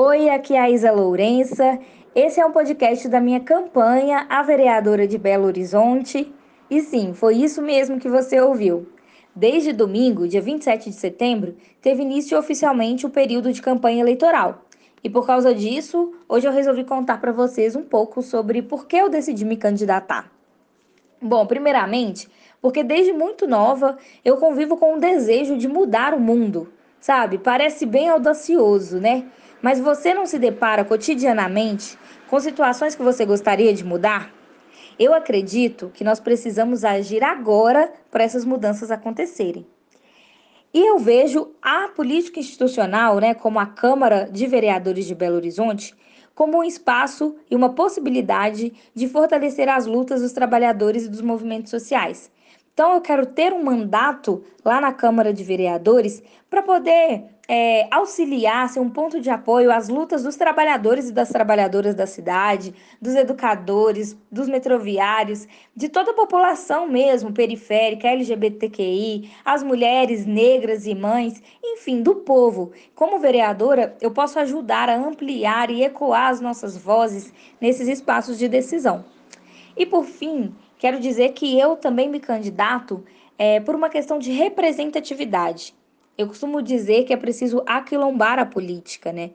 Oi, aqui é a Isa Lourença. Esse é um podcast da minha campanha A Vereadora de Belo Horizonte. E sim, foi isso mesmo que você ouviu. Desde domingo, dia 27 de setembro, teve início oficialmente o período de campanha eleitoral. E por causa disso, hoje eu resolvi contar para vocês um pouco sobre por que eu decidi me candidatar. Bom, primeiramente, porque desde muito nova eu convivo com o desejo de mudar o mundo, sabe? Parece bem audacioso, né? Mas você não se depara cotidianamente com situações que você gostaria de mudar? Eu acredito que nós precisamos agir agora para essas mudanças acontecerem. E eu vejo a política institucional, né, como a Câmara de Vereadores de Belo Horizonte, como um espaço e uma possibilidade de fortalecer as lutas dos trabalhadores e dos movimentos sociais. Então, eu quero ter um mandato lá na Câmara de Vereadores para poder é, auxiliar, ser um ponto de apoio às lutas dos trabalhadores e das trabalhadoras da cidade, dos educadores, dos metroviários, de toda a população mesmo, periférica, LGBTQI, as mulheres negras e mães, enfim, do povo. Como vereadora, eu posso ajudar a ampliar e ecoar as nossas vozes nesses espaços de decisão. E por fim, quero dizer que eu também me candidato é, por uma questão de representatividade. Eu costumo dizer que é preciso aquilombar a política, né?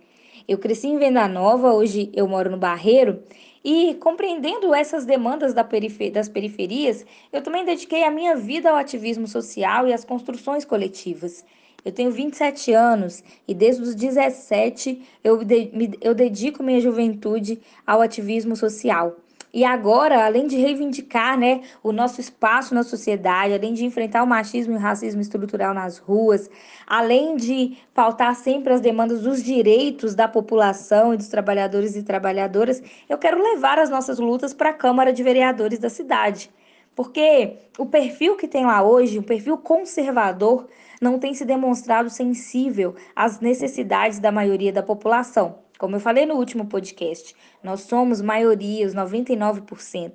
Eu cresci em Venda Nova, hoje eu moro no Barreiro, e compreendendo essas demandas da perifer das periferias, eu também dediquei a minha vida ao ativismo social e às construções coletivas. Eu tenho 27 anos e desde os 17 eu, de, eu dedico minha juventude ao ativismo social. E agora, além de reivindicar né, o nosso espaço na sociedade, além de enfrentar o machismo e o racismo estrutural nas ruas, além de pautar sempre as demandas dos direitos da população e dos trabalhadores e trabalhadoras, eu quero levar as nossas lutas para a Câmara de Vereadores da cidade. Porque o perfil que tem lá hoje, o perfil conservador, não tem se demonstrado sensível às necessidades da maioria da população. Como eu falei no último podcast, nós somos maioria, os 99%.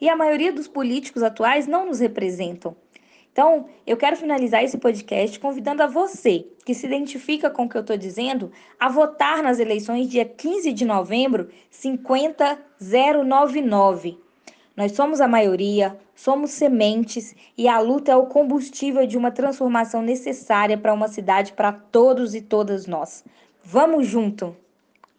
E a maioria dos políticos atuais não nos representam. Então, eu quero finalizar esse podcast convidando a você, que se identifica com o que eu estou dizendo, a votar nas eleições dia 15 de novembro, 50099. Nós somos a maioria, somos sementes e a luta é o combustível de uma transformação necessária para uma cidade para todos e todas nós. Vamos junto!